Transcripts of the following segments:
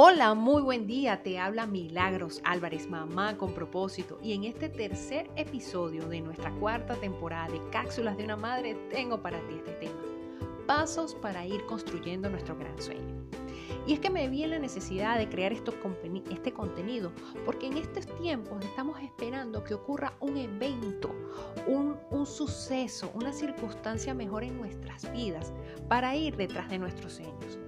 Hola, muy buen día. Te habla Milagros Álvarez, mamá con propósito. Y en este tercer episodio de nuestra cuarta temporada de Cápsulas de una Madre, tengo para ti este tema. Pasos para ir construyendo nuestro gran sueño. Y es que me vi en la necesidad de crear este contenido, porque en estos tiempos estamos esperando que ocurra un evento, un, un suceso, una circunstancia mejor en nuestras vidas para ir detrás de nuestros sueños.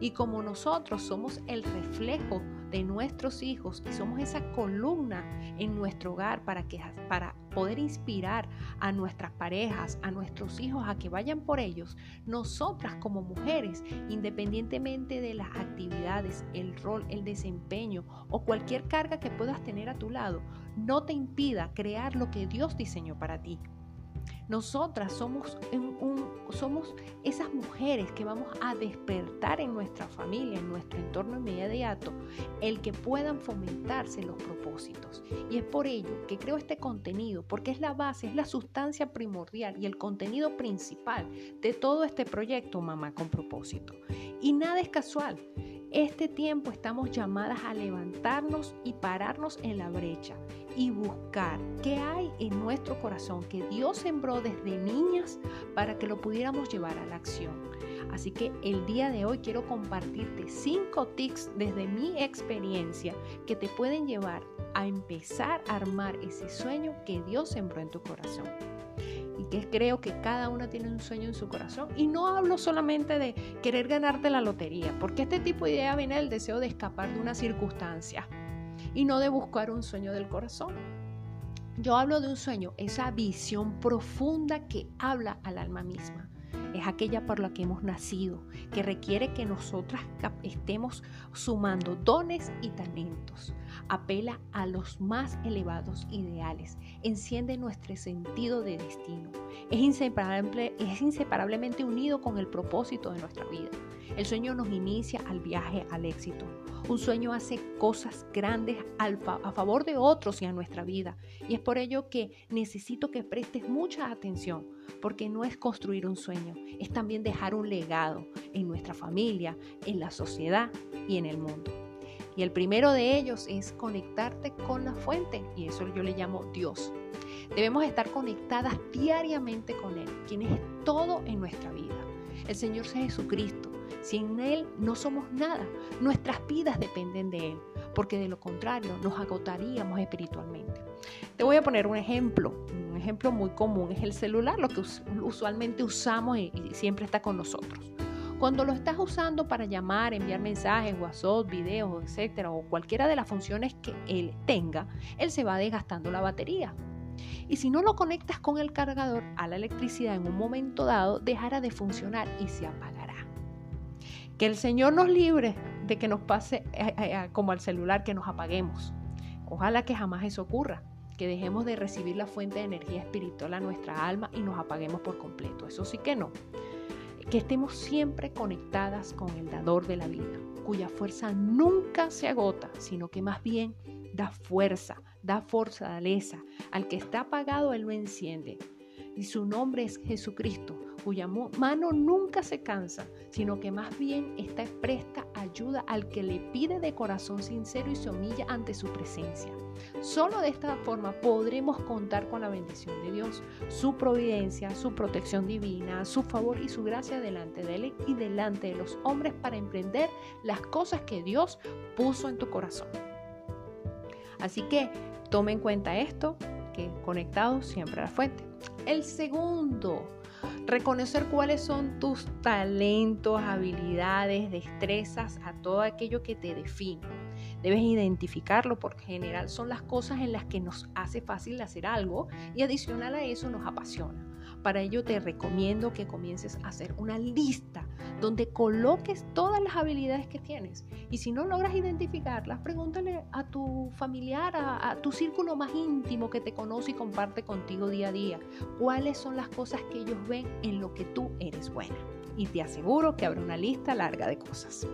Y como nosotros somos el reflejo de nuestros hijos y somos esa columna en nuestro hogar para, que, para poder inspirar a nuestras parejas, a nuestros hijos a que vayan por ellos, nosotras como mujeres, independientemente de las actividades, el rol, el desempeño o cualquier carga que puedas tener a tu lado, no te impida crear lo que Dios diseñó para ti. Nosotras somos, somos esas mujeres que vamos a despertar en nuestra familia, en nuestro entorno inmediato, el que puedan fomentarse los propósitos. Y es por ello que creo este contenido, porque es la base, es la sustancia primordial y el contenido principal de todo este proyecto Mamá con propósito. Y nada es casual. Este tiempo estamos llamadas a levantarnos y pararnos en la brecha y buscar qué hay en nuestro corazón que Dios sembró desde niñas para que lo pudiéramos llevar a la acción. Así que el día de hoy quiero compartirte cinco tips desde mi experiencia que te pueden llevar a empezar a armar ese sueño que Dios sembró en tu corazón y que creo que cada una tiene un sueño en su corazón. Y no hablo solamente de querer ganarte la lotería, porque este tipo de idea viene del deseo de escapar de una circunstancia y no de buscar un sueño del corazón. Yo hablo de un sueño, esa visión profunda que habla al alma misma es aquella por la que hemos nacido, que requiere que nosotras estemos sumando dones y talentos. Apela a los más elevados ideales, enciende nuestro sentido de destino. Es, inseparable, es inseparablemente unido con el propósito de nuestra vida. El sueño nos inicia al viaje al éxito. Un sueño hace cosas grandes a favor de otros y a nuestra vida. Y es por ello que necesito que prestes mucha atención, porque no es construir un sueño, es también dejar un legado en nuestra familia, en la sociedad y en el mundo. Y el primero de ellos es conectarte con la fuente, y eso yo le llamo Dios. Debemos estar conectadas diariamente con Él, quien es todo en nuestra vida. El Señor Jesucristo sin Él no somos nada. Nuestras vidas dependen de Él, porque de lo contrario nos agotaríamos espiritualmente. Te voy a poner un ejemplo. Ejemplo muy común es el celular, lo que usualmente usamos y, siempre está con nosotros. Cuando lo estás usando para llamar, enviar mensajes, WhatsApp, videos, etcétera, o cualquiera de las funciones que él tenga, él se va desgastando la batería. Y si no lo conectas con el cargador a la electricidad en un momento dado, dejará de funcionar y se apagará. Que el Señor nos libre de que nos pase eh, eh, eh, como al celular, que nos apaguemos. Ojalá que jamás eso ocurra, que dejemos de recibir la fuente de energía espiritual a nuestra alma y nos apaguemos por completo. Eso sí que no. Que estemos siempre conectadas con el dador de la vida, cuya fuerza nunca se agota, sino que más bien da fuerza, da fortaleza. Al que está apagado, Él lo enciende. Y su nombre es Jesucristo, cuya mano nunca se cansa, sino que más bien está presta ayuda al que le pide de corazón sincero y se humilla ante su presencia. Solo de esta forma podremos contar con la bendición de Dios, su providencia, su protección divina, su favor y su gracia delante de Él y delante de los hombres para emprender las cosas que Dios puso en tu corazón. Así que tome en cuenta esto, que conectado siempre a la fuente. El segundo Reconocer cuáles son tus talentos, habilidades, destrezas, a todo aquello que te define. Debes identificarlo porque en general son las cosas en las que nos hace fácil hacer algo y adicional a eso nos apasiona. Para ello te recomiendo que comiences a hacer una lista donde coloques todas las habilidades que tienes. Y si no logras identificarlas, pregúntale a tu familiar, a, tu círculo más íntimo que te conoce y comparte contigo día a día, cuáles son las cosas que ellos ven en lo que tú eres buena. Y te aseguro que habrá una lista larga de cosas.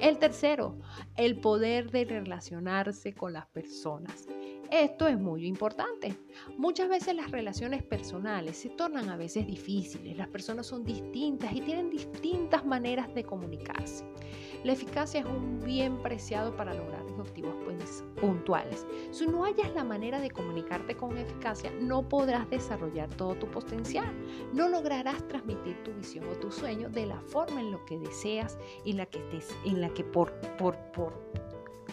El tercero, el poder de relacionarse con las personas. Esto es muy importante. Muchas veces las relaciones personales se tornan a veces difíciles, las personas son distintas y tienen distintas maneras de comunicarse. La eficacia es un bien preciado para lograr objetivos pues, puntuales. Si no hayas la manera de comunicarte con eficacia, no podrás desarrollar todo tu potencial. No lograrás transmitir tu visión o tu sueño de la forma en lo que deseas y la que, en la que por, por, por,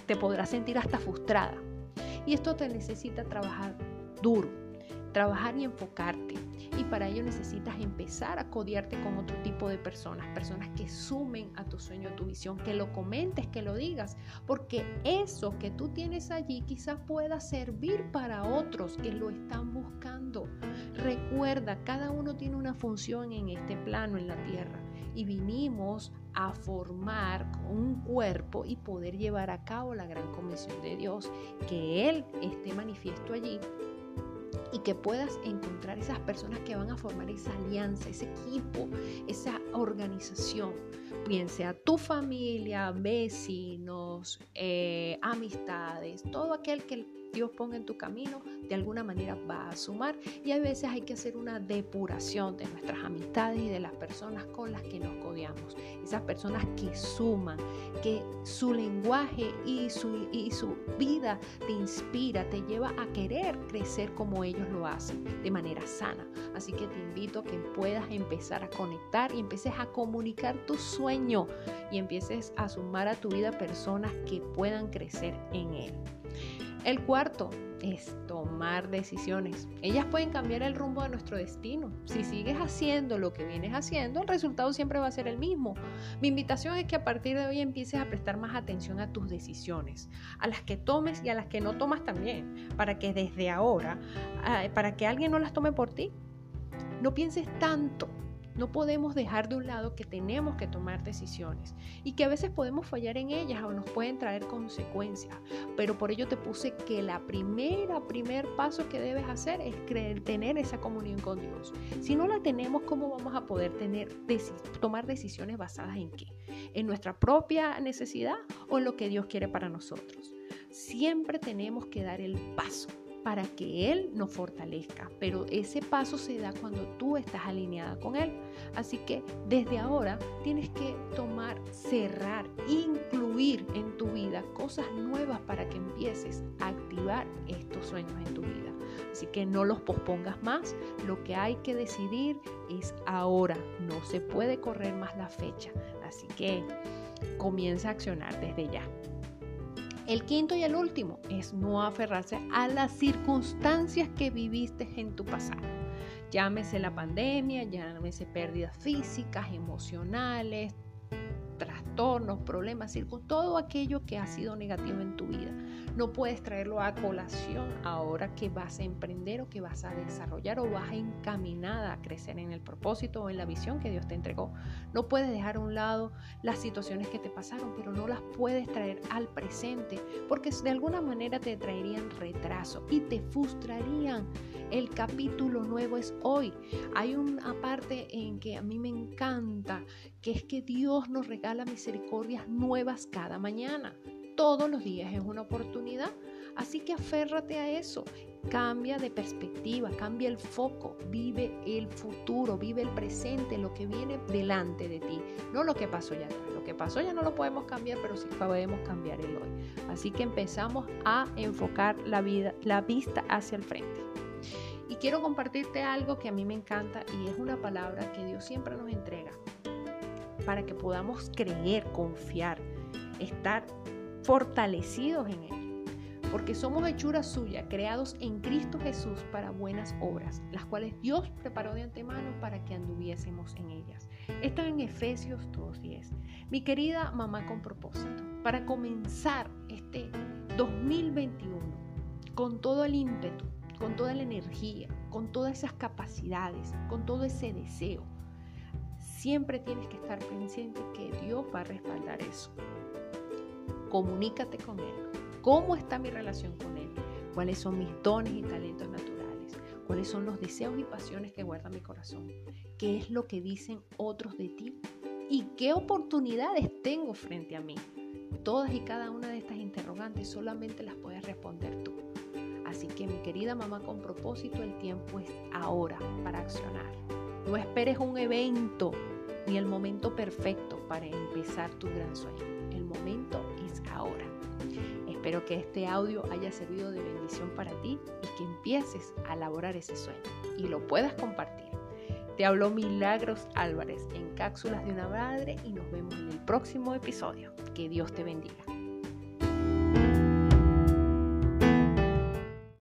te podrás sentir hasta frustrada. Y esto te necesita trabajar duro, trabajar y enfocarte. Y para ello necesitas empezar a codiarte con otro tipo de personas, personas que sumen a tu sueño, a tu visión, que lo comentes, que lo digas, porque eso que tú tienes allí quizás pueda servir para otros que lo están buscando. Recuerda, cada uno tiene una función en este plano, en la tierra, y vinimos a formar un cuerpo y poder llevar a cabo la gran comisión de Dios, que Él esté manifiesto allí y que puedas encontrar esas personas que van a formar esa alianza, ese equipo, esa organización, bien sea tu familia, vecinos, eh, amistades, todo aquel que Dios ponga en tu camino, de alguna manera va a sumar. Y a veces hay que hacer una depuración de nuestras amistades y de las personas con las que nos codeamos. Esas personas que suman, que su lenguaje y su, y su vida te inspira, te lleva a querer crecer como ellos lo hacen, de manera sana. Así que te invito a que puedas empezar a conectar y empieces a comunicar tu sueño y empieces a sumar a tu vida personas que puedan crecer en él. El cuarto es tomar decisiones. Ellas pueden cambiar el rumbo de nuestro destino. Si sigues haciendo lo que vienes haciendo, el resultado siempre va a ser el mismo. Mi invitación es que a partir de hoy empieces a prestar más atención a tus decisiones, a las que tomes y a las que no tomas también, para que desde ahora, ah, para que alguien no las tome por ti. No pienses tanto no podemos dejar de un lado que tenemos que tomar decisiones y que a veces podemos fallar en ellas o nos pueden traer consecuencias. Pero por ello te puse que la primera, primer paso que debes hacer es creer, tener esa comunión con Dios. Si no la tenemos, ¿cómo vamos a poder tener, tomar decisiones basadas en qué? ¿En nuestra propia necesidad o en lo que Dios quiere para nosotros? Siempre tenemos que dar el paso para que Él nos fortalezca. Pero ese paso se da cuando tú estás alineada con Él. Así que desde ahora tienes que tomar, cerrar, incluir en tu vida cosas nuevas para que empieces a activar estos sueños en tu vida. Así que no los pospongas más. Lo que hay que decidir es ahora. No se puede correr más la fecha. Así que comienza a accionar desde ya. El quinto y el último es no aferrarse a las circunstancias que viviste en tu pasado. Llámese la pandemia, llámese pérdidas físicas, emocionales, trastornos, problemas, todo aquello que ha sido negativo en tu vida. No puedes traerlo a colación ahora que vas a emprender o que vas a desarrollar o vas encaminada a crecer en el propósito o en la visión que Dios te entregó. No puedes dejar a un lado las situaciones que te pasaron, pero no las puedes traer al presente porque de alguna manera te traerían retraso y te frustrarían. El capítulo nuevo es hoy. Hay una parte en que a mí me encanta, que es que Dios nos regala misericordias nuevas cada mañana. Todos los días es una oportunidad. Así que aférrate a eso. Cambia de perspectiva, cambia el foco, vive el futuro, vive el presente, lo que viene delante de ti, no lo que pasó ya. Lo que pasó ya no lo podemos cambiar, pero sí podemos cambiar el hoy. Así que empezamos a enfocar la vida, la vista hacia el frente. Y quiero compartirte algo que a mí me encanta y es una palabra que Dios siempre nos entrega para que podamos creer, confiar, estar fortalecidos en Él. Porque somos hechura suya, creados en Cristo Jesús para buenas obras, las cuales Dios preparó de antemano para que anduviésemos en ellas. Está en Efesios 2.10. Mi querida mamá con propósito, para comenzar este 2021 con todo el ímpetu, con toda la energía, con todas esas capacidades, con todo ese deseo, siempre tienes que estar consciente que Dios va a respaldar eso comunícate con Él. ¿Cómo está mi relación con Él? ¿Cuáles son mis dones y talentos naturales? ¿Cuáles son los deseos y pasiones que guarda mi corazón? ¿Qué es lo que dicen otros de ti? ¿Y qué oportunidades tengo frente a mí? Todas y cada una de estas interrogantes solamente las puedes responder tú. Así que mi querida mamá con propósito, el tiempo es ahora para accionar. No esperes un evento ni el momento perfecto para empezar tu gran sueño. El momento. Espero que este audio haya servido de bendición para ti y que empieces a elaborar ese sueño y lo puedas compartir. Te habló Milagros Álvarez en Cápsulas de una Madre y nos vemos en el próximo episodio. Que Dios te bendiga.